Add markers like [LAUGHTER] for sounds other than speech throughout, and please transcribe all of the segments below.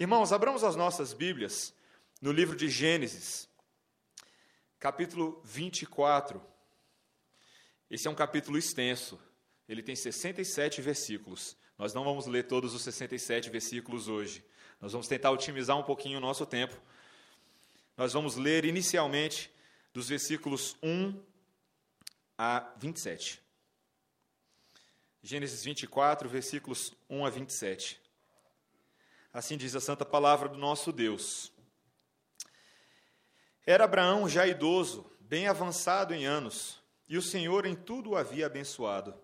Irmãos, abramos as nossas Bíblias no livro de Gênesis, capítulo 24. Esse é um capítulo extenso, ele tem 67 versículos. Nós não vamos ler todos os 67 versículos hoje. Nós vamos tentar otimizar um pouquinho o nosso tempo. Nós vamos ler inicialmente dos versículos 1 a 27. Gênesis 24, versículos 1 a 27. Assim diz a santa palavra do nosso Deus. Era Abraão já idoso, bem avançado em anos, e o Senhor em tudo o havia abençoado.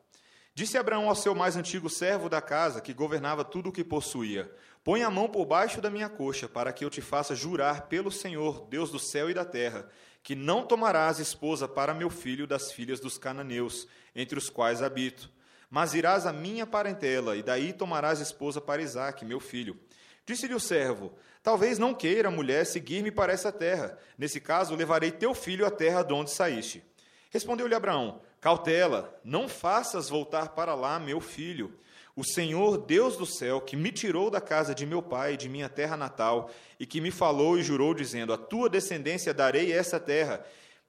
Disse Abraão ao seu mais antigo servo da casa, que governava tudo o que possuía: Põe a mão por baixo da minha coxa, para que eu te faça jurar pelo Senhor, Deus do céu e da terra, que não tomarás esposa para meu filho das filhas dos cananeus, entre os quais habito. Mas irás à minha parentela, e daí tomarás esposa para Isaque, meu filho. Disse-lhe o servo: Talvez não queira a mulher seguir-me para essa terra. Nesse caso, levarei teu filho à terra de onde saíste. Respondeu-lhe Abraão: Cautela, não faças voltar para lá meu filho. O Senhor, Deus do céu, que me tirou da casa de meu pai, de minha terra natal, e que me falou e jurou, dizendo: A tua descendência darei essa terra.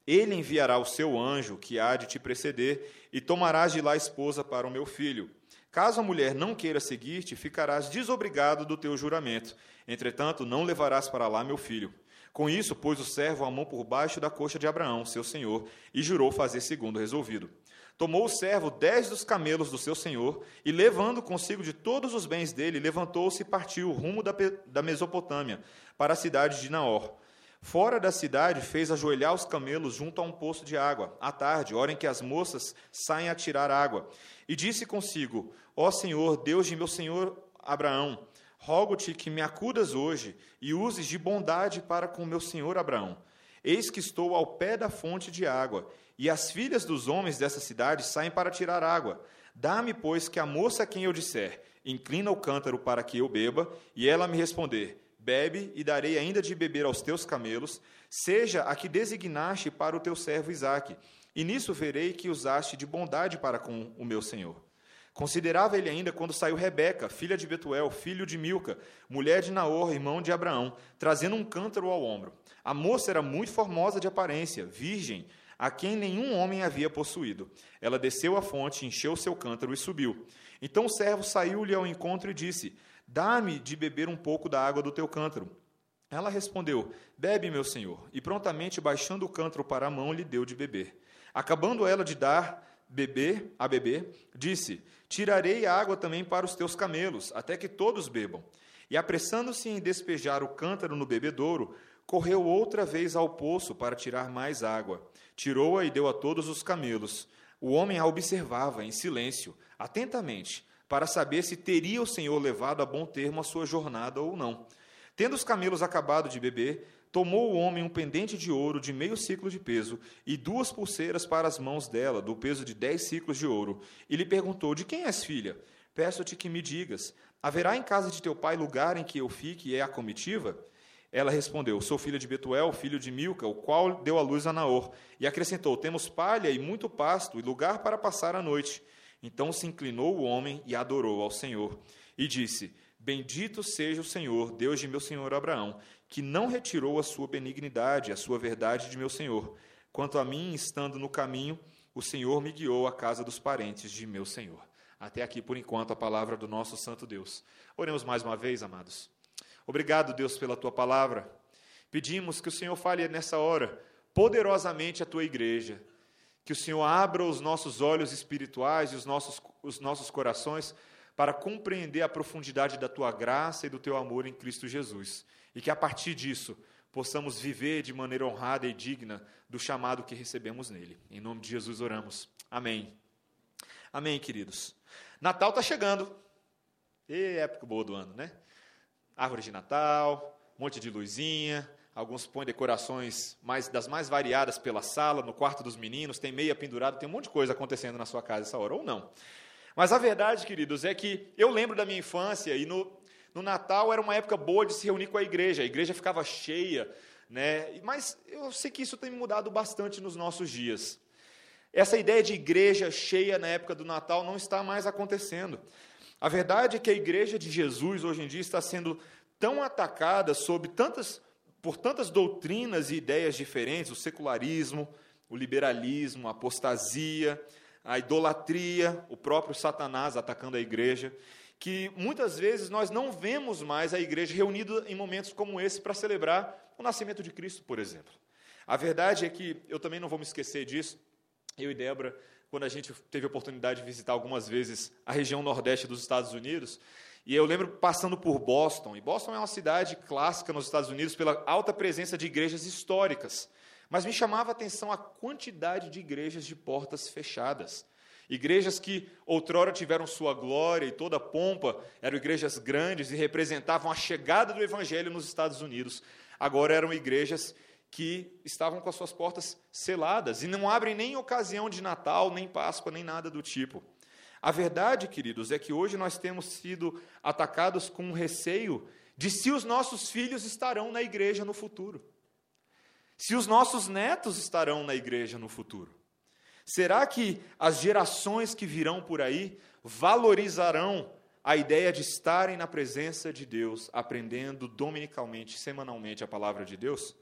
Ele enviará o seu anjo, que há de te preceder, e tomarás de lá esposa para o meu filho. Caso a mulher não queira seguir-te, ficarás desobrigado do teu juramento. Entretanto, não levarás para lá meu filho. Com isso, pôs o servo a mão por baixo da coxa de Abraão, seu senhor, e jurou fazer segundo resolvido. Tomou o servo dez dos camelos do seu senhor, e levando consigo de todos os bens dele, levantou-se e partiu rumo da, da Mesopotâmia, para a cidade de Naor. Fora da cidade, fez ajoelhar os camelos junto a um poço de água, à tarde, hora em que as moças saem a tirar água. E disse consigo: Ó Senhor, Deus de meu senhor Abraão, rogo-te que me acudas hoje e uses de bondade para com meu senhor Abraão. Eis que estou ao pé da fonte de água, e as filhas dos homens dessa cidade saem para tirar água. Dá-me, pois, que a moça a quem eu disser, inclina o cântaro para que eu beba, e ela me responder, bebe, e darei ainda de beber aos teus camelos, seja a que designaste para o teu servo Isaque, e nisso verei que usaste de bondade para com o meu senhor. Considerava ele ainda quando saiu Rebeca, filha de Betuel, filho de Milca, mulher de Naor, irmão de Abraão, trazendo um cântaro ao ombro. A moça era muito formosa de aparência, virgem, a quem nenhum homem havia possuído. Ela desceu à fonte, encheu seu cântaro e subiu. Então o servo saiu-lhe ao encontro e disse: Dá-me de beber um pouco da água do teu cântaro. Ela respondeu: Bebe, meu senhor. E prontamente, baixando o cântaro para a mão, lhe deu de beber. Acabando ela de dar beber a beber, disse: Tirarei a água também para os teus camelos, até que todos bebam. E apressando-se em despejar o cântaro no bebedouro, correu outra vez ao poço para tirar mais água. Tirou-a e deu a todos os camelos. O homem a observava em silêncio, atentamente, para saber se teria o Senhor levado a bom termo a sua jornada ou não. Tendo os camelos acabado de beber, tomou o homem um pendente de ouro de meio ciclo de peso e duas pulseiras para as mãos dela, do peso de dez ciclos de ouro, e lhe perguntou: De quem és filha? Peço-te que me digas: Haverá em casa de teu pai lugar em que eu fique e é a comitiva? Ela respondeu: Sou filha de Betuel, filho de Milca, o qual deu a luz a Naor. E acrescentou: Temos palha e muito pasto e lugar para passar a noite. Então se inclinou o homem e adorou ao Senhor. E disse: Bendito seja o Senhor, Deus de meu senhor Abraão, que não retirou a sua benignidade, a sua verdade de meu senhor. Quanto a mim, estando no caminho, o Senhor me guiou à casa dos parentes de meu senhor. Até aqui, por enquanto, a palavra do nosso Santo Deus. Oremos mais uma vez, amados. Obrigado, Deus, pela tua palavra. Pedimos que o Senhor fale nessa hora poderosamente a tua igreja que o Senhor abra os nossos olhos espirituais e os nossos, os nossos corações para compreender a profundidade da tua graça e do teu amor em Cristo Jesus. E que a partir disso possamos viver de maneira honrada e digna do chamado que recebemos nele. Em nome de Jesus oramos. Amém. Amém, queridos. Natal está chegando. E época boa do ano, né? Árvore de Natal, monte de luzinha, Alguns põem decorações mais, das mais variadas pela sala, no quarto dos meninos, tem meia pendurada, tem um monte de coisa acontecendo na sua casa essa hora, ou não. Mas a verdade, queridos, é que eu lembro da minha infância e no, no Natal era uma época boa de se reunir com a igreja, a igreja ficava cheia, né? mas eu sei que isso tem mudado bastante nos nossos dias. Essa ideia de igreja cheia na época do Natal não está mais acontecendo. A verdade é que a igreja de Jesus hoje em dia está sendo tão atacada sob tantas, por tantas doutrinas e ideias diferentes, o secularismo, o liberalismo, a apostasia, a idolatria, o próprio Satanás atacando a igreja, que muitas vezes nós não vemos mais a igreja reunida em momentos como esse para celebrar o nascimento de Cristo, por exemplo. A verdade é que eu também não vou me esquecer disso. Eu e Débora, quando a gente teve a oportunidade de visitar algumas vezes a região nordeste dos Estados Unidos, e eu lembro passando por Boston, e Boston é uma cidade clássica nos Estados Unidos pela alta presença de igrejas históricas. Mas me chamava a atenção a quantidade de igrejas de portas fechadas. Igrejas que outrora tiveram sua glória e toda a pompa, eram igrejas grandes e representavam a chegada do evangelho nos Estados Unidos. Agora eram igrejas que estavam com as suas portas seladas e não abrem nem ocasião de Natal, nem Páscoa, nem nada do tipo. A verdade, queridos, é que hoje nós temos sido atacados com um receio de se os nossos filhos estarão na igreja no futuro se os nossos netos estarão na igreja no futuro? Será que as gerações que virão por aí valorizarão a ideia de estarem na presença de Deus, aprendendo dominicalmente, semanalmente a palavra de Deus?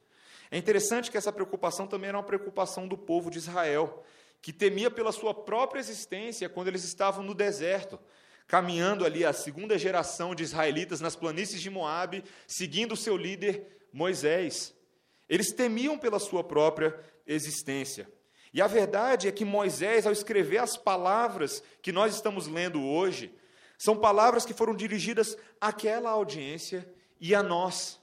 É interessante que essa preocupação também era uma preocupação do povo de Israel, que temia pela sua própria existência quando eles estavam no deserto, caminhando ali a segunda geração de israelitas nas planícies de Moabe, seguindo o seu líder Moisés. Eles temiam pela sua própria existência. E a verdade é que Moisés, ao escrever as palavras que nós estamos lendo hoje, são palavras que foram dirigidas àquela audiência e a nós,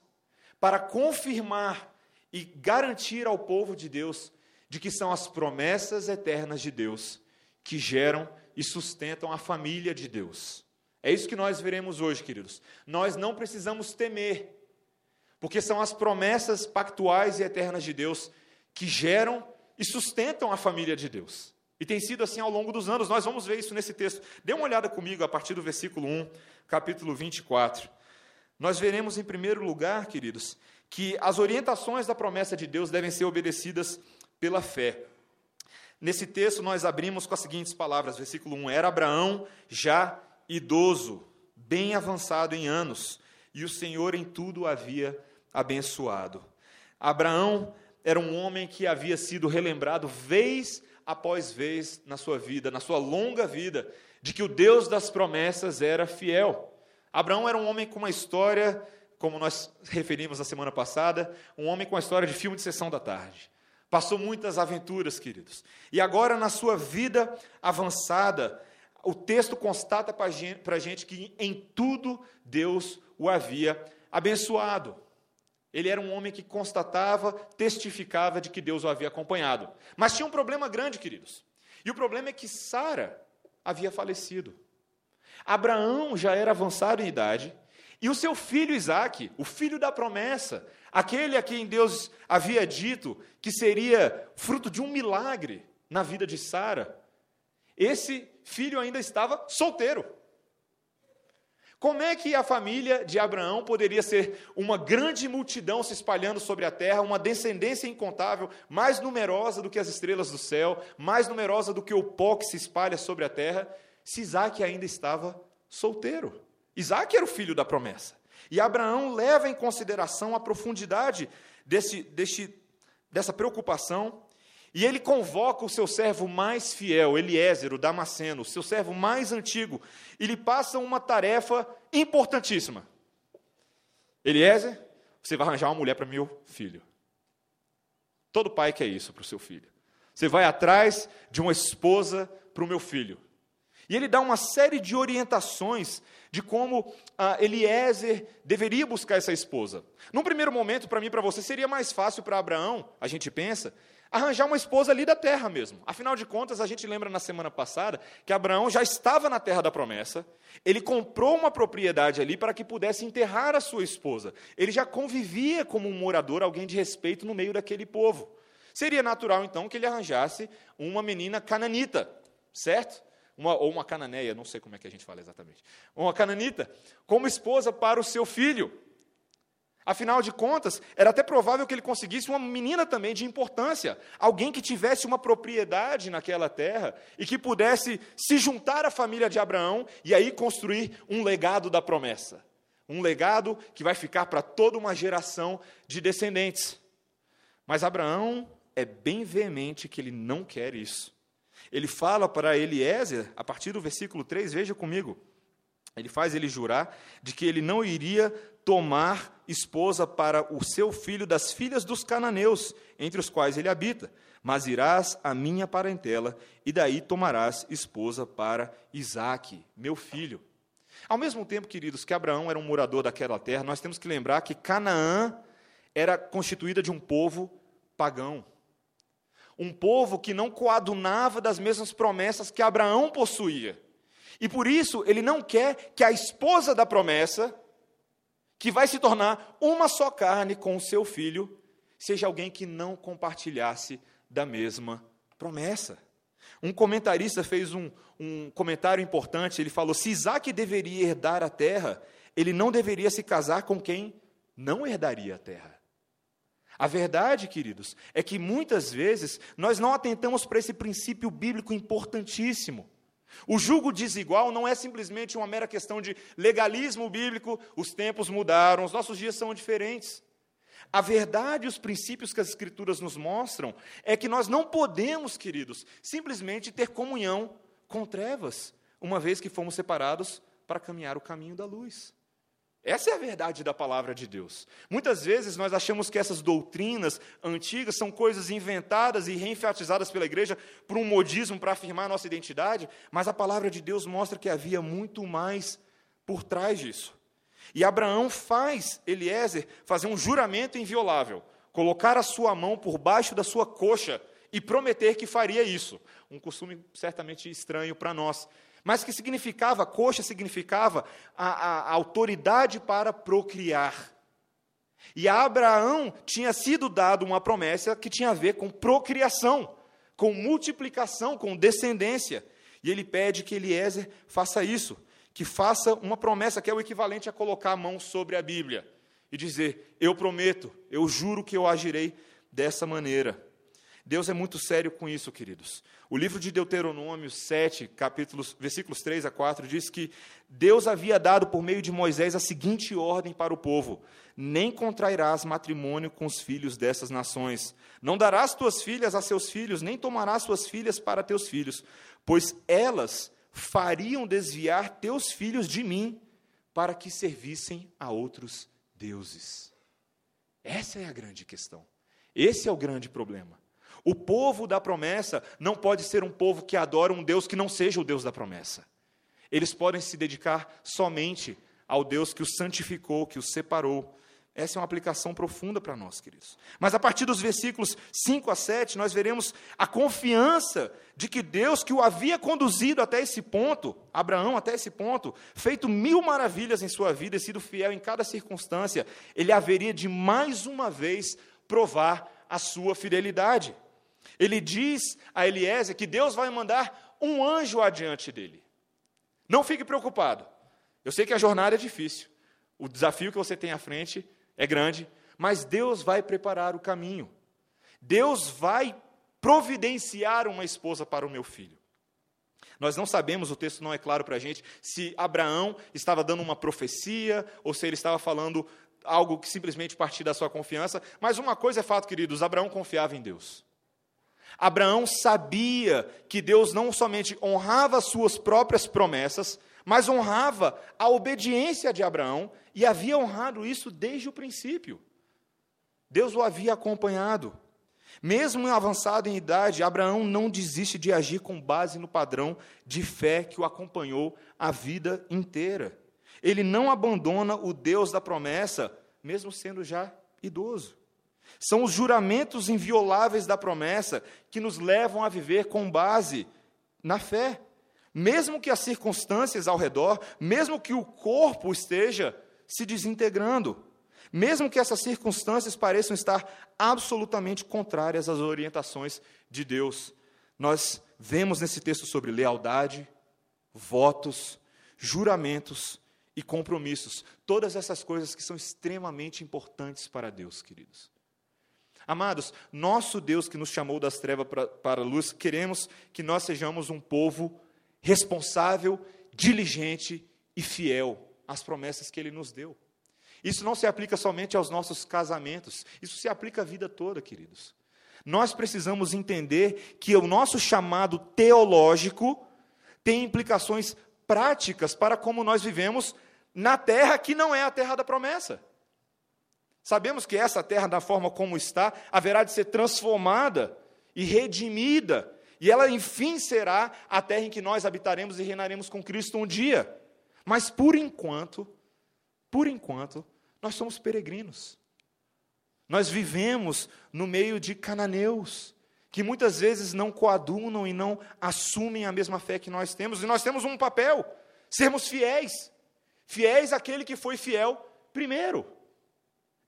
para confirmar e garantir ao povo de Deus de que são as promessas eternas de Deus que geram e sustentam a família de Deus. É isso que nós veremos hoje, queridos. Nós não precisamos temer porque são as promessas pactuais e eternas de Deus que geram e sustentam a família de Deus. E tem sido assim ao longo dos anos, nós vamos ver isso nesse texto. Dê uma olhada comigo a partir do versículo 1, capítulo 24. Nós veremos, em primeiro lugar, queridos, que as orientações da promessa de Deus devem ser obedecidas pela fé. Nesse texto, nós abrimos com as seguintes palavras, versículo 1: Era Abraão já idoso, bem avançado em anos, e o Senhor em tudo havia abençoado. Abraão era um homem que havia sido relembrado vez após vez na sua vida, na sua longa vida, de que o Deus das promessas era fiel. Abraão era um homem com uma história, como nós referimos na semana passada, um homem com uma história de filme de sessão da tarde. Passou muitas aventuras, queridos. E agora, na sua vida avançada, o texto constata para a gente que em tudo Deus o havia abençoado. Ele era um homem que constatava, testificava de que Deus o havia acompanhado. Mas tinha um problema grande, queridos. E o problema é que Sara havia falecido. Abraão já era avançado em idade, e o seu filho Isaque, o filho da promessa, aquele a quem Deus havia dito que seria fruto de um milagre na vida de Sara, esse filho ainda estava solteiro. Como é que a família de Abraão poderia ser uma grande multidão se espalhando sobre a terra, uma descendência incontável, mais numerosa do que as estrelas do céu, mais numerosa do que o pó que se espalha sobre a terra, se Isaac ainda estava solteiro? Isaac era o filho da promessa. E Abraão leva em consideração a profundidade desse, desse, dessa preocupação e ele convoca o seu servo mais fiel, Eliézer, o Damasceno, o seu servo mais antigo, e lhe passa uma tarefa importantíssima. Eliézer, você vai arranjar uma mulher para meu filho. Todo pai quer isso para o seu filho. Você vai atrás de uma esposa para o meu filho. E ele dá uma série de orientações de como ah, Eliezer deveria buscar essa esposa. Num primeiro momento, para mim e para você, seria mais fácil para Abraão, a gente pensa, arranjar uma esposa ali da terra mesmo. Afinal de contas, a gente lembra na semana passada que Abraão já estava na terra da promessa, ele comprou uma propriedade ali para que pudesse enterrar a sua esposa. Ele já convivia como um morador, alguém de respeito no meio daquele povo. Seria natural, então, que ele arranjasse uma menina cananita, certo? Uma, ou uma cananeia, não sei como é que a gente fala exatamente. Uma cananita, como esposa para o seu filho. Afinal de contas, era até provável que ele conseguisse uma menina também de importância, alguém que tivesse uma propriedade naquela terra e que pudesse se juntar à família de Abraão e aí construir um legado da promessa. Um legado que vai ficar para toda uma geração de descendentes. Mas Abraão é bem veemente que ele não quer isso. Ele fala para Eliezer, a partir do versículo 3, veja comigo. Ele faz ele jurar de que ele não iria tomar esposa para o seu filho das filhas dos cananeus, entre os quais ele habita, mas irás à minha parentela, e daí tomarás esposa para Isaque, meu filho. Ao mesmo tempo, queridos, que Abraão era um morador daquela terra, nós temos que lembrar que Canaã era constituída de um povo pagão. Um povo que não coadunava das mesmas promessas que Abraão possuía. E por isso, ele não quer que a esposa da promessa, que vai se tornar uma só carne com o seu filho, seja alguém que não compartilhasse da mesma promessa. Um comentarista fez um, um comentário importante. Ele falou: se Isaac deveria herdar a terra, ele não deveria se casar com quem não herdaria a terra. A verdade, queridos, é que muitas vezes nós não atentamos para esse princípio bíblico importantíssimo. O jugo desigual não é simplesmente uma mera questão de legalismo bíblico, os tempos mudaram, os nossos dias são diferentes. A verdade e os princípios que as Escrituras nos mostram é que nós não podemos, queridos, simplesmente ter comunhão com trevas, uma vez que fomos separados para caminhar o caminho da luz. Essa é a verdade da palavra de Deus. Muitas vezes nós achamos que essas doutrinas antigas são coisas inventadas e reenfatizadas pela igreja por um modismo para afirmar nossa identidade, mas a palavra de Deus mostra que havia muito mais por trás disso. E Abraão faz Eliezer fazer um juramento inviolável, colocar a sua mão por baixo da sua coxa e prometer que faria isso. Um costume certamente estranho para nós. Mas que significava, coxa significava a, a, a autoridade para procriar. E a Abraão tinha sido dado uma promessa que tinha a ver com procriação, com multiplicação, com descendência. E ele pede que Eliezer faça isso que faça uma promessa que é o equivalente a colocar a mão sobre a Bíblia e dizer: Eu prometo, eu juro que eu agirei dessa maneira. Deus é muito sério com isso, queridos. O livro de Deuteronômio 7, capítulos, versículos 3 a 4, diz que Deus havia dado por meio de Moisés a seguinte ordem para o povo: Nem contrairás matrimônio com os filhos dessas nações. Não darás tuas filhas a seus filhos, nem tomarás suas filhas para teus filhos, pois elas fariam desviar teus filhos de mim para que servissem a outros deuses. Essa é a grande questão. Esse é o grande problema. O povo da promessa não pode ser um povo que adora um Deus que não seja o Deus da promessa. Eles podem se dedicar somente ao Deus que os santificou, que os separou, essa é uma aplicação profunda para nós, queridos. Mas a partir dos versículos 5 a 7, nós veremos a confiança de que Deus, que o havia conduzido até esse ponto, Abraão até esse ponto, feito mil maravilhas em sua vida e sido fiel em cada circunstância, ele haveria de mais uma vez provar a sua fidelidade. Ele diz a Eliezer que Deus vai mandar um anjo adiante dele. Não fique preocupado. Eu sei que a jornada é difícil. O desafio que você tem à frente é grande, mas Deus vai preparar o caminho. Deus vai providenciar uma esposa para o meu filho. Nós não sabemos, o texto não é claro para a gente, se Abraão estava dando uma profecia ou se ele estava falando algo que simplesmente partia da sua confiança, mas uma coisa é fato, queridos: Abraão confiava em Deus. Abraão sabia que Deus não somente honrava as suas próprias promessas, mas honrava a obediência de Abraão e havia honrado isso desde o princípio. Deus o havia acompanhado. Mesmo avançado em idade, Abraão não desiste de agir com base no padrão de fé que o acompanhou a vida inteira. Ele não abandona o Deus da promessa, mesmo sendo já idoso. São os juramentos invioláveis da promessa que nos levam a viver com base na fé. Mesmo que as circunstâncias ao redor, mesmo que o corpo esteja se desintegrando, mesmo que essas circunstâncias pareçam estar absolutamente contrárias às orientações de Deus, nós vemos nesse texto sobre lealdade, votos, juramentos e compromissos, todas essas coisas que são extremamente importantes para Deus, queridos. Amados, nosso Deus que nos chamou das trevas para, a luz, queremos que nós sejamos um povo responsável, diligente e fiel as promessas que ele nos deu. Isso não se aplica somente aos nossos casamentos, isso se aplica à vida toda, queridos. Nós precisamos entender que o nosso chamado teológico tem implicações práticas para como nós vivemos na terra que não é a terra da promessa. Sabemos que essa terra, da forma como está, haverá de ser transformada e redimida, e ela enfim será a terra em que nós habitaremos e reinaremos com Cristo um dia. Mas por enquanto, por enquanto, nós somos peregrinos. Nós vivemos no meio de cananeus, que muitas vezes não coadunam e não assumem a mesma fé que nós temos, e nós temos um papel: sermos fiéis. Fiéis àquele que foi fiel primeiro.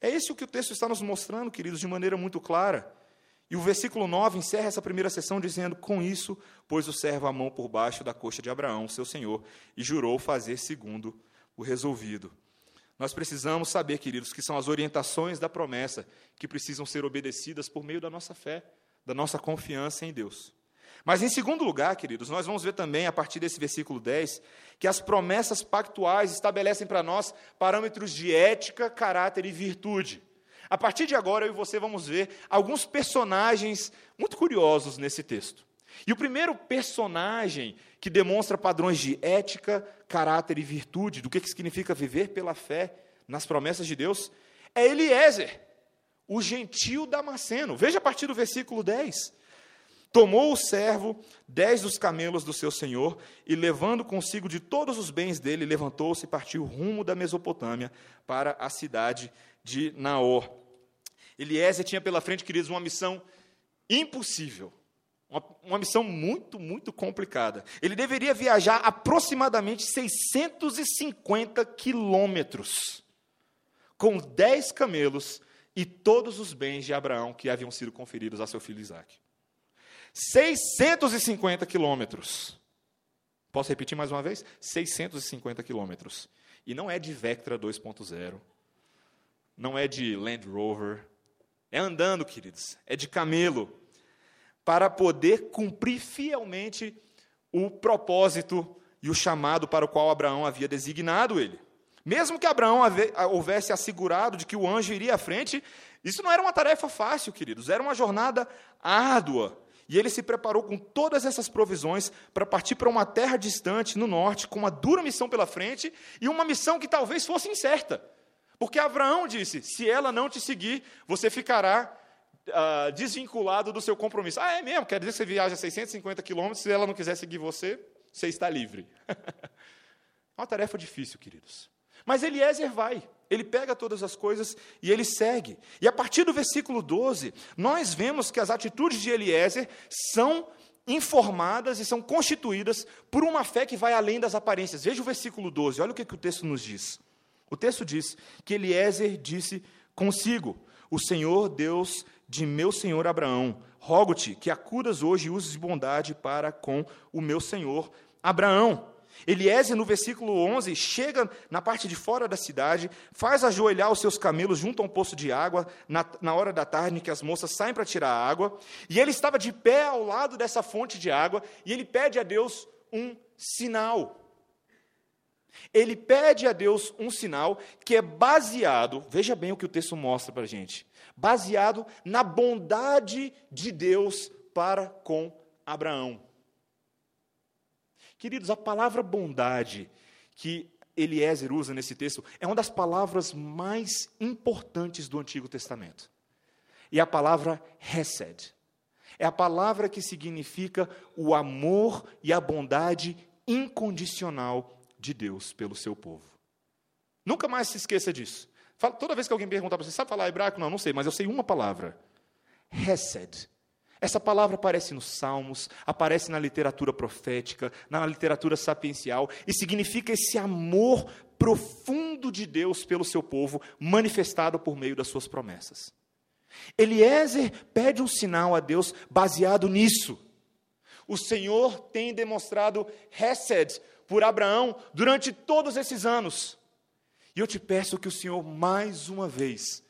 É esse o que o texto está nos mostrando, queridos, de maneira muito clara. E o versículo 9 encerra essa primeira sessão dizendo: Com isso, pôs o servo a mão por baixo da coxa de Abraão, seu senhor, e jurou fazer segundo o resolvido. Nós precisamos saber, queridos, que são as orientações da promessa que precisam ser obedecidas por meio da nossa fé, da nossa confiança em Deus. Mas, em segundo lugar, queridos, nós vamos ver também, a partir desse versículo 10, que as promessas pactuais estabelecem para nós parâmetros de ética, caráter e virtude. A partir de agora, eu e você vamos ver alguns personagens muito curiosos nesse texto. E o primeiro personagem que demonstra padrões de ética, caráter e virtude, do que significa viver pela fé nas promessas de Deus, é Eliezer, o gentil Damasceno. Veja a partir do versículo 10. Tomou o servo dez dos camelos do seu senhor e, levando consigo de todos os bens dele, levantou-se e partiu rumo da Mesopotâmia para a cidade de Naor. Eliezer tinha pela frente, queridos, uma missão impossível. Uma, uma, missão muito, muito complicada. Ele deveria viajar aproximadamente 650 quilômetros, com 10 camelos e todos os bens de Abraão que haviam sido conferidos a seu filho Isaac. 650 quilômetros. Posso repetir mais uma vez? 650 quilômetros. E não é de Vectra 2.0, não é de Land Rover, é andando, queridos, é de camelo, para poder cumprir fielmente o propósito e o chamado para o qual Abraão havia designado ele. Mesmo que Abraão houvesse assegurado de que o anjo iria à frente, isso não era uma tarefa fácil, queridos, era uma jornada árdua. E ele se preparou com todas essas provisões para partir para uma terra distante, no norte, com uma dura missão pela frente e uma missão que talvez fosse incerta. Porque Abraão disse: se ela não te seguir, você ficará uh, desvinculado do seu compromisso. Ah, é mesmo? Quer dizer que você viaja 650 quilômetros, se ela não quiser seguir você, você está livre. [LAUGHS] é uma tarefa difícil, queridos. Mas Eliezer vai, ele pega todas as coisas e ele segue. E a partir do versículo 12, nós vemos que as atitudes de Eliezer são informadas e são constituídas por uma fé que vai além das aparências. Veja o versículo 12, olha o que, que o texto nos diz. O texto diz que Eliezer disse consigo: O Senhor Deus de meu senhor Abraão, rogo-te que acudas hoje e uses de bondade para com o meu senhor Abraão. Eliezer, no versículo 11, chega na parte de fora da cidade, faz ajoelhar os seus camelos junto a um poço de água, na, na hora da tarde, em que as moças saem para tirar a água, e ele estava de pé ao lado dessa fonte de água, e ele pede a Deus um sinal. Ele pede a Deus um sinal que é baseado, veja bem o que o texto mostra para a gente, baseado na bondade de Deus para com Abraão. Queridos, a palavra bondade que Eliezer usa nesse texto é uma das palavras mais importantes do Antigo Testamento. E a palavra Hesed. É a palavra que significa o amor e a bondade incondicional de Deus pelo seu povo. Nunca mais se esqueça disso. Toda vez que alguém perguntar para você, sabe falar hebraico? Não, não sei, mas eu sei uma palavra. Hesed. Essa palavra aparece nos Salmos, aparece na literatura profética, na literatura sapiencial, e significa esse amor profundo de Deus pelo seu povo, manifestado por meio das suas promessas. Eliezer pede um sinal a Deus baseado nisso. O Senhor tem demonstrado Hesed por Abraão durante todos esses anos. E eu te peço que o Senhor, mais uma vez,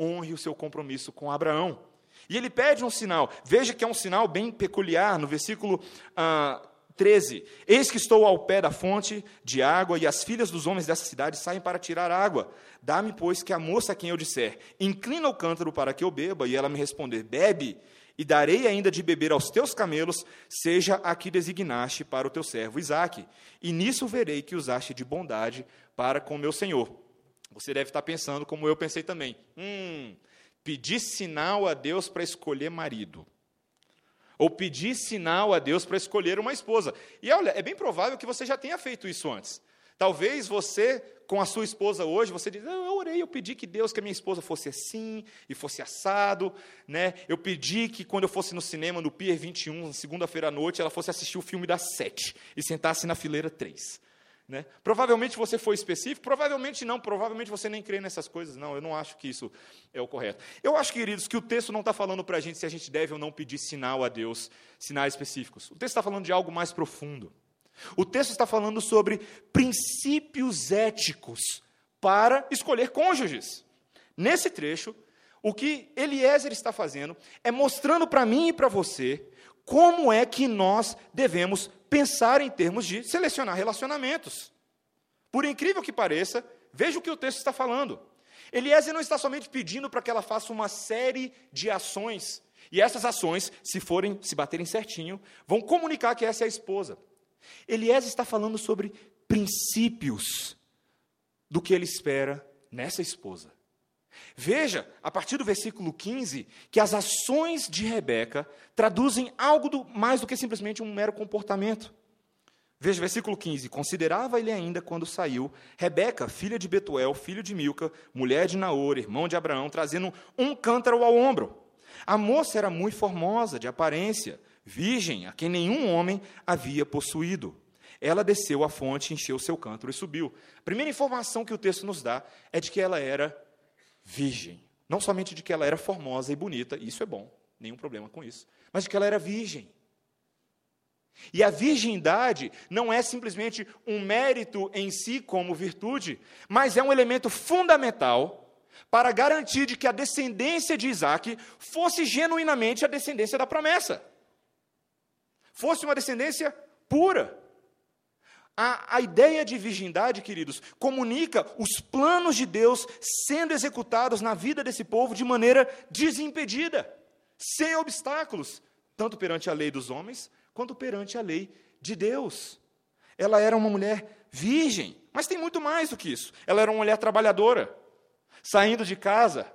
honre o seu compromisso com Abraão. E ele pede um sinal. Veja que é um sinal bem peculiar. No versículo ah, 13: Eis que estou ao pé da fonte de água, e as filhas dos homens dessa cidade saem para tirar água. Dá-me, pois, que a moça a quem eu disser, inclina o cântaro para que eu beba, e ela me responder, bebe, e darei ainda de beber aos teus camelos, seja a que designaste para o teu servo Isaque. E nisso verei que usaste de bondade para com meu senhor. Você deve estar pensando, como eu pensei também, hum, pedir sinal a Deus para escolher marido ou pedir sinal a Deus para escolher uma esposa. E olha, é bem provável que você já tenha feito isso antes. Talvez você, com a sua esposa hoje, você diz: Eu orei, eu pedi que Deus, que a minha esposa fosse assim e fosse assado. Né? Eu pedi que quando eu fosse no cinema, no Pier 21, segunda-feira à noite, ela fosse assistir o filme das sete e sentasse na fileira três. Né? Provavelmente você foi específico, provavelmente não, provavelmente você nem crê nessas coisas, não, eu não acho que isso é o correto. Eu acho, queridos, que o texto não está falando para a gente se a gente deve ou não pedir sinal a Deus, sinais específicos. O texto está falando de algo mais profundo. O texto está falando sobre princípios éticos para escolher cônjuges. Nesse trecho, o que Eliezer está fazendo é mostrando para mim e para você como é que nós devemos pensar em termos de selecionar relacionamentos. Por incrível que pareça, veja o que o texto está falando. Eliezer não está somente pedindo para que ela faça uma série de ações, e essas ações, se forem, se baterem certinho, vão comunicar que essa é a esposa. Eliezer está falando sobre princípios do que ele espera nessa esposa. Veja, a partir do versículo 15, que as ações de Rebeca traduzem algo do, mais do que simplesmente um mero comportamento. Veja, versículo 15: Considerava ele ainda quando saiu Rebeca, filha de Betuel, filho de Milca, mulher de Naor, irmão de Abraão, trazendo um cântaro ao ombro. A moça era muito formosa, de aparência, virgem, a quem nenhum homem havia possuído. Ela desceu à fonte, encheu seu cântaro e subiu. A primeira informação que o texto nos dá é de que ela era virgem. Não somente de que ela era formosa e bonita, isso é bom, nenhum problema com isso, mas de que ela era virgem. E a virgindade não é simplesmente um mérito em si como virtude, mas é um elemento fundamental para garantir de que a descendência de Isaac fosse genuinamente a descendência da promessa. Fosse uma descendência pura. A, a ideia de virgindade, queridos, comunica os planos de Deus sendo executados na vida desse povo de maneira desimpedida, sem obstáculos, tanto perante a lei dos homens, quanto perante a lei de Deus. Ela era uma mulher virgem, mas tem muito mais do que isso. Ela era uma mulher trabalhadora, saindo de casa,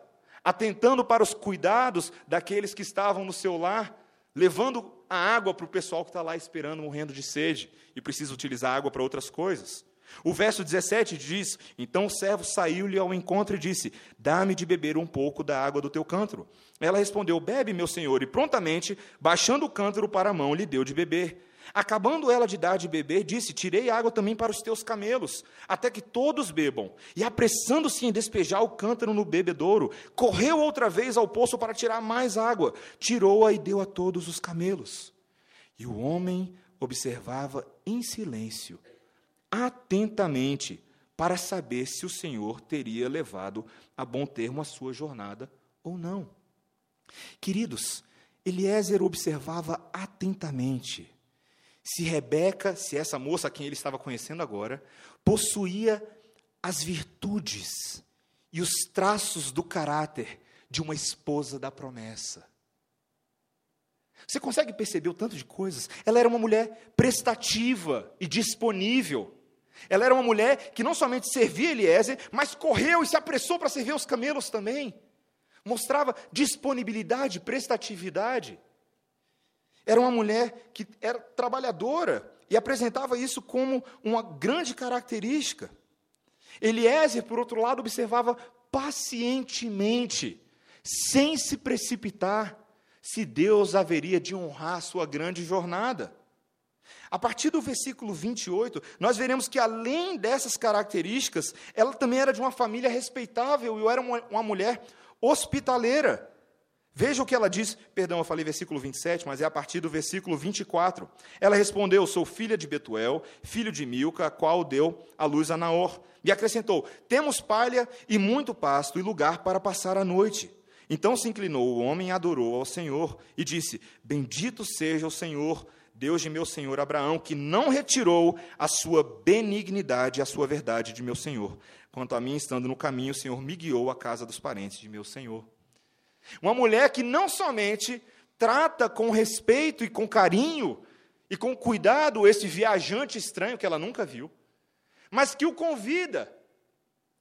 atentando para os cuidados daqueles que estavam no seu lar, levando a água para o pessoal que está lá esperando, morrendo de sede, e precisa utilizar água para outras coisas. O verso 17 diz: Então o servo saiu-lhe ao encontro e disse: Dá-me de beber um pouco da água do teu cântaro. Ela respondeu: Bebe, meu senhor. E prontamente, baixando o cântaro para a mão, lhe deu de beber. Acabando ela de dar de beber, disse: Tirei água também para os teus camelos, até que todos bebam. E apressando-se em despejar o cântaro no bebedouro, correu outra vez ao poço para tirar mais água. Tirou-a e deu a todos os camelos. E o homem observava em silêncio, atentamente, para saber se o Senhor teria levado a bom termo a sua jornada ou não. Queridos, Eliezer observava atentamente se Rebeca, se essa moça a quem ele estava conhecendo agora, possuía as virtudes e os traços do caráter de uma esposa da promessa. Você consegue perceber o tanto de coisas? Ela era uma mulher prestativa e disponível. Ela era uma mulher que não somente servia Eliezer, mas correu e se apressou para servir os camelos também. Mostrava disponibilidade, prestatividade. Era uma mulher que era trabalhadora e apresentava isso como uma grande característica. Eliezer, por outro lado, observava pacientemente, sem se precipitar, se Deus haveria de honrar sua grande jornada. A partir do versículo 28, nós veremos que, além dessas características, ela também era de uma família respeitável e era uma, uma mulher hospitaleira. Veja o que ela diz, perdão, eu falei versículo 27, mas é a partir do versículo 24. Ela respondeu: Sou filha de Betuel, filho de Milca, a qual deu a luz a Naor. E acrescentou: Temos palha e muito pasto e lugar para passar a noite. Então se inclinou o homem e adorou ao Senhor e disse: Bendito seja o Senhor, Deus de meu senhor Abraão, que não retirou a sua benignidade e a sua verdade de meu senhor. Quanto a mim, estando no caminho, o Senhor me guiou à casa dos parentes de meu senhor. Uma mulher que não somente trata com respeito e com carinho e com cuidado esse viajante estranho que ela nunca viu, mas que o convida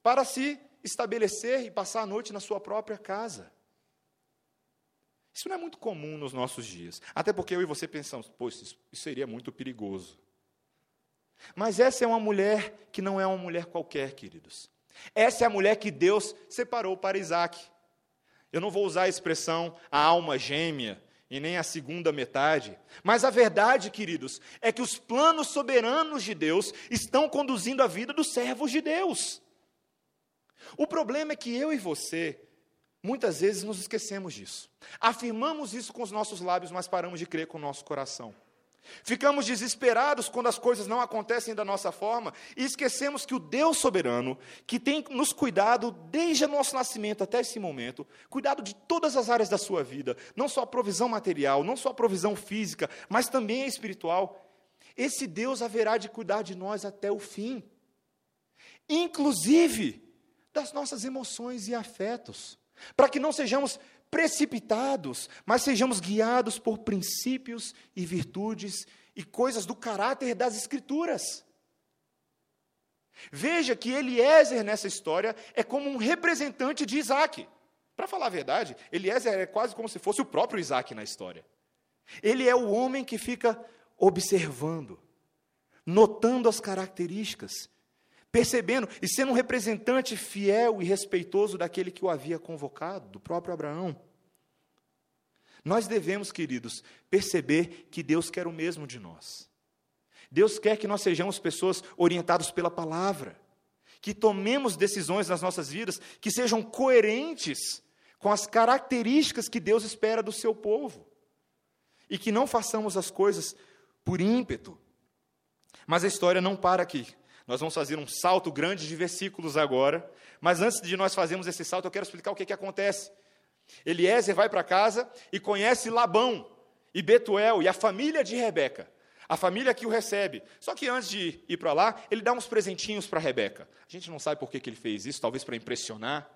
para se estabelecer e passar a noite na sua própria casa. Isso não é muito comum nos nossos dias. Até porque eu e você pensamos, pois isso, seria muito perigoso. Mas essa é uma mulher que não é uma mulher qualquer, queridos. Essa é a mulher que Deus separou para Isaac. Eu não vou usar a expressão a alma gêmea e nem a segunda metade, mas a verdade, queridos, é que os planos soberanos de Deus estão conduzindo a vida dos servos de Deus. O problema é que eu e você Muitas vezes nos esquecemos disso. Afirmamos isso com os nossos lábios, mas paramos de crer com o nosso coração. Ficamos desesperados quando as coisas não acontecem da nossa forma e esquecemos que o Deus soberano, que tem nos cuidado desde o nosso nascimento até esse momento, cuidado de todas as áreas da sua vida, não só a provisão material, não só a provisão física, mas também a espiritual, esse Deus haverá de cuidar de nós até o fim, inclusive das nossas emoções e afetos para que não sejamos precipitados, mas sejamos guiados por princípios e virtudes e coisas do caráter das Escrituras. Veja que Eliezer nessa história é como um representante de Isaac. Para falar a verdade, Eliezer é quase como se fosse o próprio Isaac na história. Ele é o homem que fica observando, notando as características percebendo e sendo um representante fiel e respeitoso daquele que o havia convocado, do próprio Abraão. Nós devemos, queridos, perceber que Deus quer o mesmo de nós. Deus quer que nós sejamos pessoas orientadas pela palavra, que tomemos decisões nas nossas vidas que sejam coerentes com as características que Deus espera do seu povo, e que não façamos as coisas por ímpeto. Mas a história não para aqui. Nós vamos fazer um salto grande de versículos agora, mas antes de nós fazermos esse salto, eu quero explicar o que, que acontece. Eliezer vai para casa e conhece Labão e Betuel e a família de Rebeca, a família que o recebe. Só que antes de ir para lá, ele dá uns presentinhos para Rebeca. A gente não sabe por que, que ele fez isso, talvez para impressionar.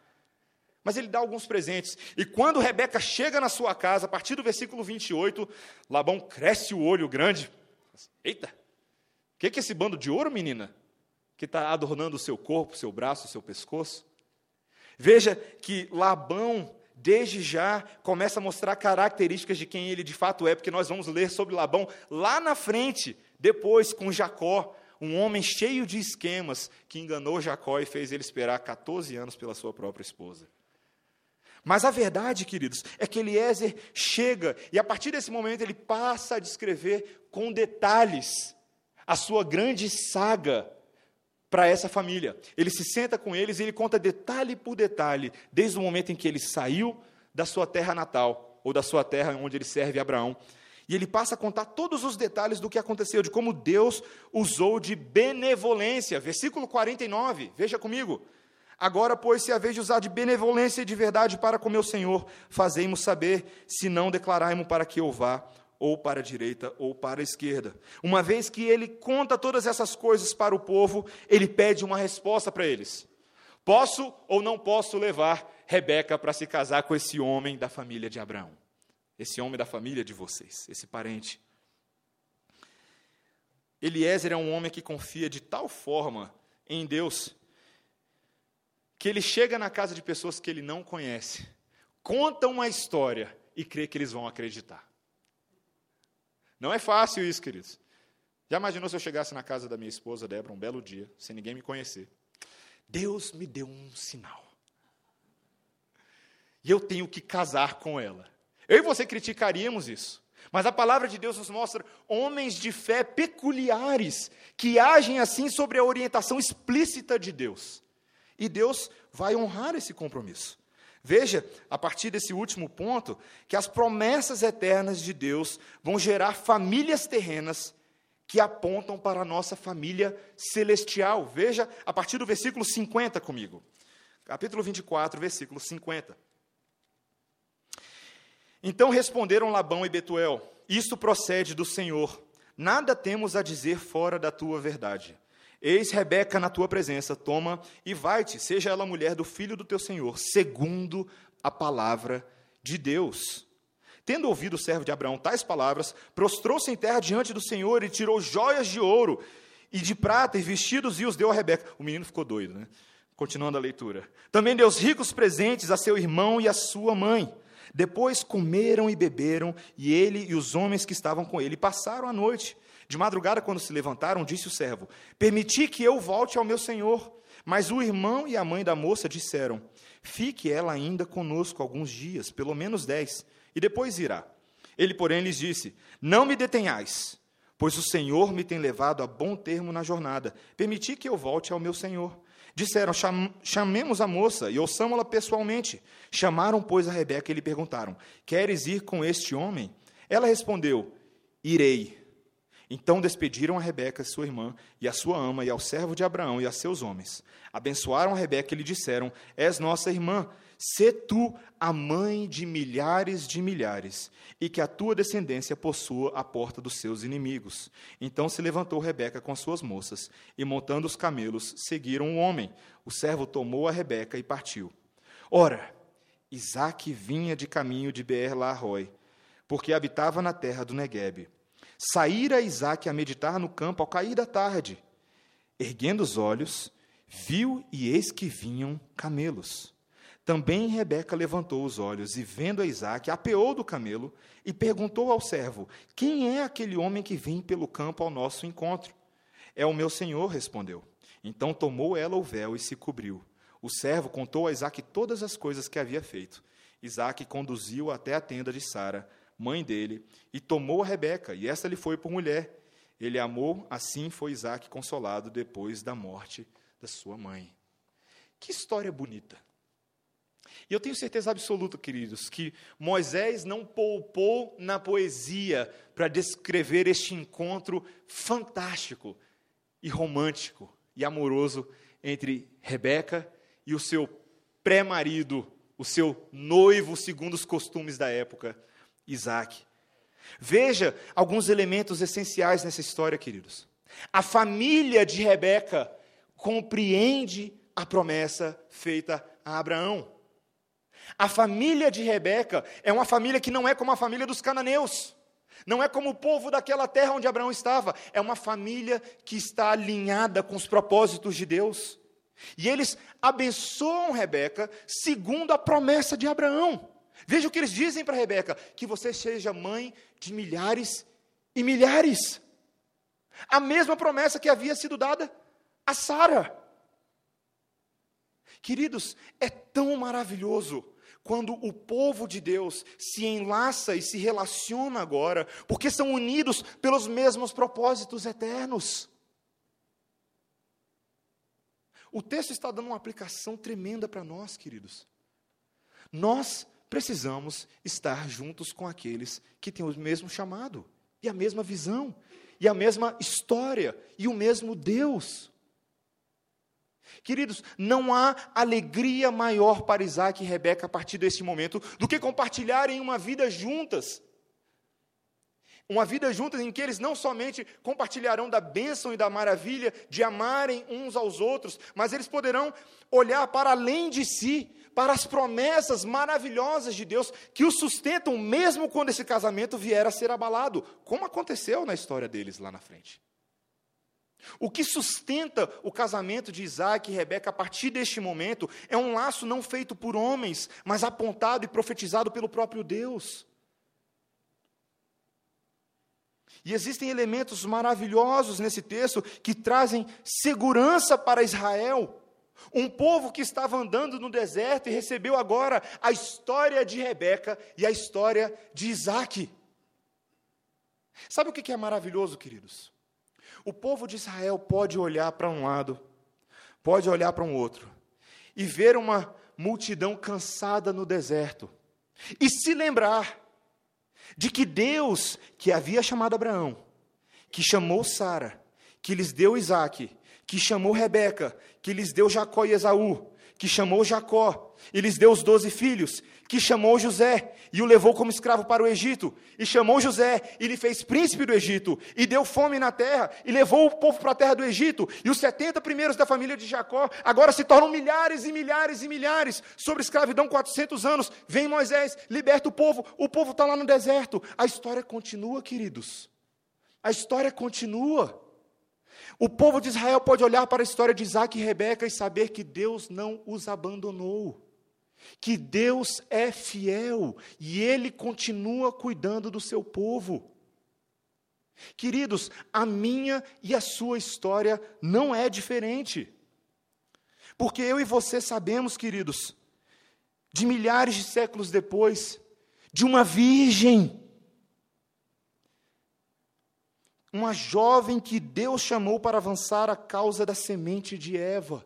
Mas ele dá alguns presentes. E quando Rebeca chega na sua casa, a partir do versículo 28, Labão cresce o olho grande. Eita, o que, que é esse bando de ouro, menina? Que está adornando o seu corpo, seu braço, seu pescoço. Veja que Labão, desde já, começa a mostrar características de quem ele de fato é, porque nós vamos ler sobre Labão lá na frente, depois com Jacó, um homem cheio de esquemas que enganou Jacó e fez ele esperar 14 anos pela sua própria esposa. Mas a verdade, queridos, é que Eliezer chega e a partir desse momento ele passa a descrever com detalhes a sua grande saga para essa família. Ele se senta com eles e ele conta detalhe por detalhe, desde o momento em que ele saiu da sua terra natal, ou da sua terra onde ele serve Abraão. E ele passa a contar todos os detalhes do que aconteceu, de como Deus usou de benevolência. Versículo 49, veja comigo. Agora, pois, se a vez de usar de benevolência e de verdade para com meu Senhor, fazemos saber, se não declararmos para que eu vá, ou para a direita ou para a esquerda. Uma vez que ele conta todas essas coisas para o povo, ele pede uma resposta para eles. Posso ou não posso levar Rebeca para se casar com esse homem da família de Abraão? Esse homem da família de vocês, esse parente. Eliezer é um homem que confia de tal forma em Deus que ele chega na casa de pessoas que ele não conhece, conta uma história e crê que eles vão acreditar. Não é fácil isso, queridos. Já imaginou se eu chegasse na casa da minha esposa, Débora, um belo dia, sem ninguém me conhecer? Deus me deu um sinal. E eu tenho que casar com ela. Eu e você criticaríamos isso. Mas a palavra de Deus nos mostra homens de fé peculiares que agem assim sobre a orientação explícita de Deus. E Deus vai honrar esse compromisso. Veja, a partir desse último ponto, que as promessas eternas de Deus vão gerar famílias terrenas que apontam para a nossa família celestial. Veja, a partir do versículo 50 comigo. Capítulo 24, versículo 50. Então responderam Labão e Betuel: Isto procede do Senhor. Nada temos a dizer fora da tua verdade. Eis Rebeca na tua presença, toma e vai-te, seja ela mulher do filho do teu senhor, segundo a palavra de Deus. Tendo ouvido o servo de Abraão tais palavras, prostrou-se em terra diante do Senhor e tirou joias de ouro e de prata e vestidos e os deu a Rebeca. O menino ficou doido, né? Continuando a leitura. Também deu os ricos presentes a seu irmão e a sua mãe. Depois comeram e beberam, e ele e os homens que estavam com ele passaram a noite. De madrugada, quando se levantaram, disse o servo: Permiti que eu volte ao meu senhor. Mas o irmão e a mãe da moça disseram: Fique ela ainda conosco alguns dias, pelo menos dez, e depois irá. Ele, porém, lhes disse: Não me detenhais, pois o Senhor me tem levado a bom termo na jornada. Permiti que eu volte ao meu senhor. Disseram: Chamemos a moça e ouçamo-la pessoalmente. Chamaram, pois, a Rebeca e lhe perguntaram: Queres ir com este homem? Ela respondeu: Irei. Então despediram a Rebeca, sua irmã, e a sua ama, e ao servo de Abraão e a seus homens. Abençoaram a Rebeca e lhe disseram: És nossa irmã, sê tu a mãe de milhares de milhares, e que a tua descendência possua a porta dos seus inimigos. Então se levantou Rebeca com as suas moças, e montando os camelos, seguiram o homem. O servo tomou a Rebeca e partiu. Ora, Isaque vinha de caminho de Beer-Lahoi, porque habitava na terra do Neguebe. Saíra Isaac a meditar no campo ao cair da tarde. Erguendo os olhos, viu e eis que vinham camelos. Também Rebeca levantou os olhos e, vendo Isaac, apeou do camelo e perguntou ao servo: Quem é aquele homem que vem pelo campo ao nosso encontro? É o meu senhor, respondeu. Então tomou ela o véu e se cobriu. O servo contou a Isaac todas as coisas que havia feito. Isaac conduziu até a tenda de Sara, mãe dele, e tomou a Rebeca, e esta lhe foi por mulher. Ele amou, assim foi Isaac consolado depois da morte da sua mãe. Que história bonita. E eu tenho certeza absoluta, queridos, que Moisés não poupou na poesia para descrever este encontro fantástico e romântico e amoroso entre Rebeca e o seu pré-marido, o seu noivo, segundo os costumes da época, Isaac. Veja alguns elementos essenciais nessa história, queridos. A família de Rebeca compreende a promessa feita a Abraão. A família de Rebeca é uma família que não é como a família dos cananeus. Não é como o povo daquela terra onde Abraão estava. É uma família que está alinhada com os propósitos de Deus. E eles abençoam Rebeca segundo a promessa de Abraão. Veja o que eles dizem para Rebeca: que você seja mãe de milhares e milhares. A mesma promessa que havia sido dada a Sara. Queridos, é tão maravilhoso quando o povo de Deus se enlaça e se relaciona agora, porque são unidos pelos mesmos propósitos eternos. O texto está dando uma aplicação tremenda para nós, queridos. Nós precisamos estar juntos com aqueles que têm o mesmo chamado, e a mesma visão, e a mesma história, e o mesmo Deus. Queridos, não há alegria maior para Isaac e Rebeca a partir desse momento do que compartilharem uma vida juntas. Uma vida juntas em que eles não somente compartilharão da bênção e da maravilha de amarem uns aos outros, mas eles poderão olhar para além de si, para as promessas maravilhosas de Deus que os sustentam mesmo quando esse casamento vier a ser abalado, como aconteceu na história deles lá na frente. O que sustenta o casamento de Isaac e Rebeca a partir deste momento é um laço não feito por homens, mas apontado e profetizado pelo próprio Deus. E existem elementos maravilhosos nesse texto que trazem segurança para Israel. Um povo que estava andando no deserto e recebeu agora a história de Rebeca e a história de Isaac. Sabe o que é maravilhoso, queridos? O povo de Israel pode olhar para um lado, pode olhar para um outro, e ver uma multidão cansada no deserto, e se lembrar de que Deus, que havia chamado Abraão, que chamou Sara, que lhes deu Isaac, que chamou Rebeca, que lhes deu Jacó e Esaú, que chamou Jacó, e lhes deu os doze filhos, que chamou José, e o levou como escravo para o Egito, e chamou José, e lhe fez príncipe do Egito, e deu fome na terra, e levou o povo para a terra do Egito, e os setenta primeiros da família de Jacó, agora se tornam milhares e milhares e milhares, sobre escravidão 400 anos, vem Moisés, liberta o povo, o povo está lá no deserto, a história continua, queridos, a história continua, o povo de Israel pode olhar para a história de Isaac e Rebeca e saber que Deus não os abandonou que Deus é fiel e Ele continua cuidando do seu povo. Queridos, a minha e a sua história não é diferente. Porque eu e você sabemos, queridos, de milhares de séculos depois, de uma virgem, uma jovem que Deus chamou para avançar a causa da semente de Eva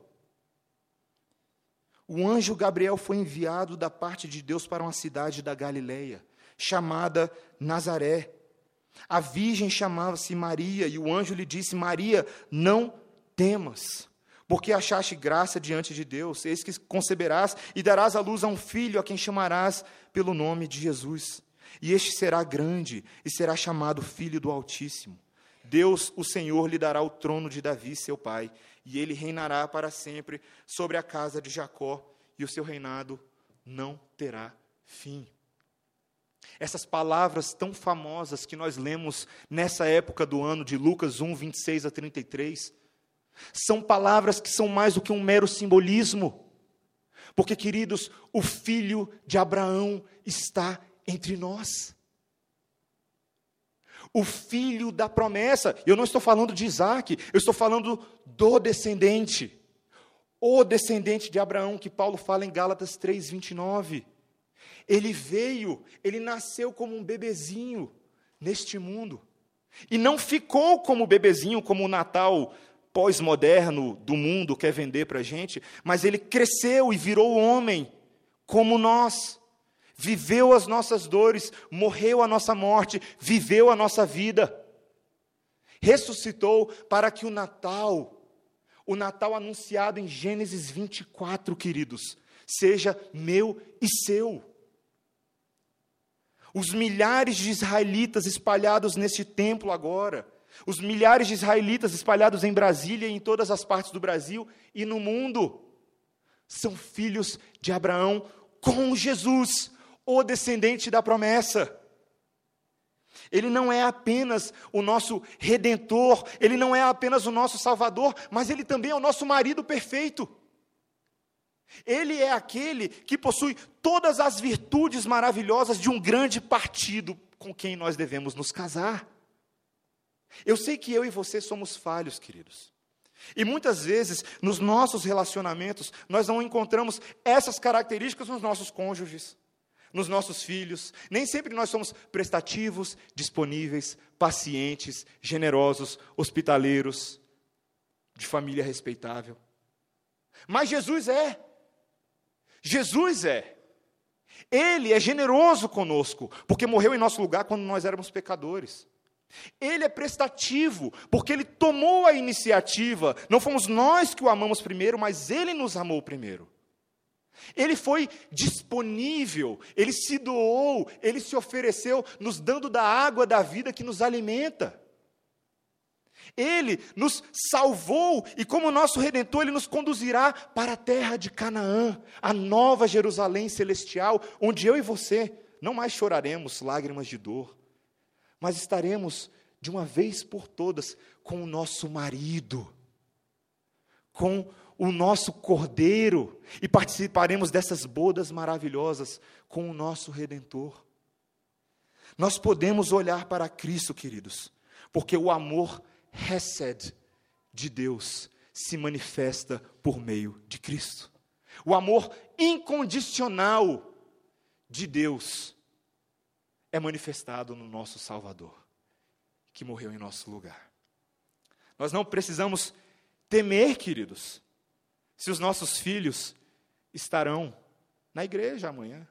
o anjo Gabriel foi enviado da parte de Deus para uma cidade da Galileia, chamada Nazaré. A virgem chamava-se Maria, e o anjo lhe disse: Maria, não temas, porque achaste graça diante de Deus, eis que conceberás e darás à luz a um filho, a quem chamarás pelo nome de Jesus. E este será grande e será chamado Filho do Altíssimo. Deus, o Senhor, lhe dará o trono de Davi, seu pai, e ele reinará para sempre sobre a casa de Jacó, e o seu reinado não terá fim. Essas palavras tão famosas que nós lemos nessa época do ano, de Lucas 1, 26 a 33, são palavras que são mais do que um mero simbolismo. Porque, queridos, o filho de Abraão está entre nós o filho da promessa. Eu não estou falando de Isaac, eu estou falando do descendente. O descendente de Abraão, que Paulo fala em Gálatas 3,29. Ele veio, ele nasceu como um bebezinho neste mundo. E não ficou como bebezinho, como o Natal pós-moderno do mundo quer vender para a gente, mas ele cresceu e virou homem, como nós viveu as nossas dores, morreu a nossa morte, viveu a nossa vida, ressuscitou para que o Natal, o Natal anunciado em Gênesis 24, queridos, seja meu e seu. Os milhares de israelitas espalhados neste templo agora, os milhares de israelitas espalhados em Brasília e em todas as partes do Brasil e no mundo, são filhos de Abraão com Jesus, o descendente da promessa. Ele não é apenas o nosso redentor, ele não é apenas o nosso salvador, mas ele também é o nosso marido perfeito. Ele é aquele que possui todas as virtudes maravilhosas de um grande partido com quem nós devemos nos casar. Eu sei que eu e você somos falhos, queridos. E muitas vezes, nos nossos relacionamentos, nós não encontramos essas características nos nossos cônjuges nos nossos filhos. Nem sempre nós somos prestativos, disponíveis, pacientes, generosos, hospitaleiros, de família respeitável. Mas Jesus é. Jesus é. Ele é generoso conosco, porque morreu em nosso lugar quando nós éramos pecadores. Ele é prestativo, porque ele tomou a iniciativa. Não fomos nós que o amamos primeiro, mas ele nos amou primeiro. Ele foi disponível, ele se doou, ele se ofereceu, nos dando da água da vida que nos alimenta. Ele nos salvou e, como nosso redentor, ele nos conduzirá para a terra de Canaã, a nova Jerusalém celestial, onde eu e você não mais choraremos lágrimas de dor, mas estaremos de uma vez por todas com o nosso marido, com o nosso Cordeiro e participaremos dessas bodas maravilhosas com o nosso Redentor. Nós podemos olhar para Cristo, queridos, porque o amor Hesed de Deus se manifesta por meio de Cristo. O amor incondicional de Deus é manifestado no nosso Salvador, que morreu em nosso lugar. Nós não precisamos temer, queridos, se os nossos filhos estarão na igreja amanhã.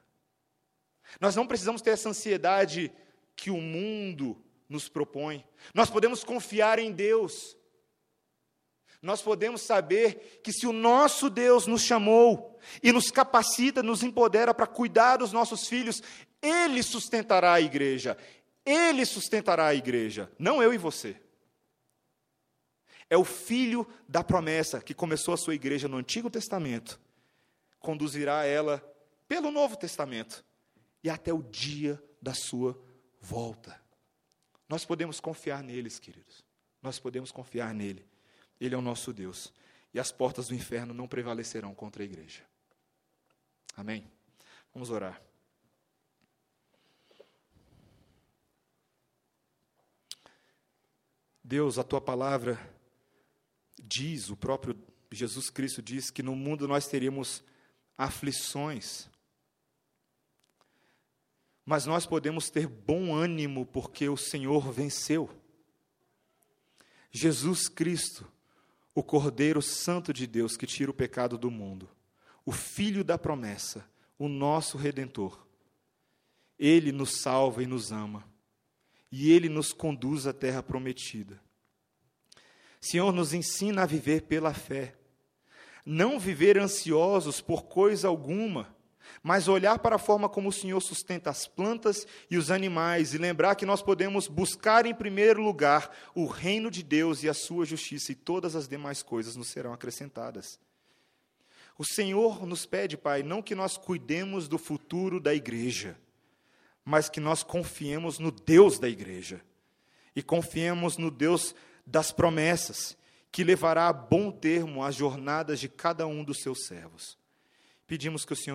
Nós não precisamos ter essa ansiedade que o mundo nos propõe. Nós podemos confiar em Deus. nós podemos saber que se o nosso Deus nos chamou e nos capacita, nos empodera para cuidar dos nossos filhos, Ele sustentará a igreja. Ele sustentará a igreja, não eu e você. É o filho da promessa que começou a sua igreja no Antigo Testamento, conduzirá ela pelo Novo Testamento e até o dia da sua volta. Nós podemos confiar neles, queridos. Nós podemos confiar nele. Ele é o nosso Deus. E as portas do inferno não prevalecerão contra a igreja. Amém? Vamos orar. Deus, a tua palavra diz, o próprio Jesus Cristo diz que no mundo nós teríamos aflições. Mas nós podemos ter bom ânimo porque o Senhor venceu. Jesus Cristo o Cordeiro Santo de Deus que tira o pecado do mundo, o Filho da promessa, o nosso Redentor. Ele nos salva e nos ama, e ele nos conduz à terra prometida. Senhor, nos ensina a viver pela fé, não viver ansiosos por coisa alguma mas olhar para a forma como o Senhor sustenta as plantas e os animais e lembrar que nós podemos buscar em primeiro lugar o reino de Deus e a sua justiça, e todas as demais coisas nos serão acrescentadas. O Senhor nos pede, Pai, não que nós cuidemos do futuro da igreja, mas que nós confiemos no Deus da igreja e confiemos no Deus das promessas, que levará a bom termo as jornadas de cada um dos seus servos. Pedimos que o Senhor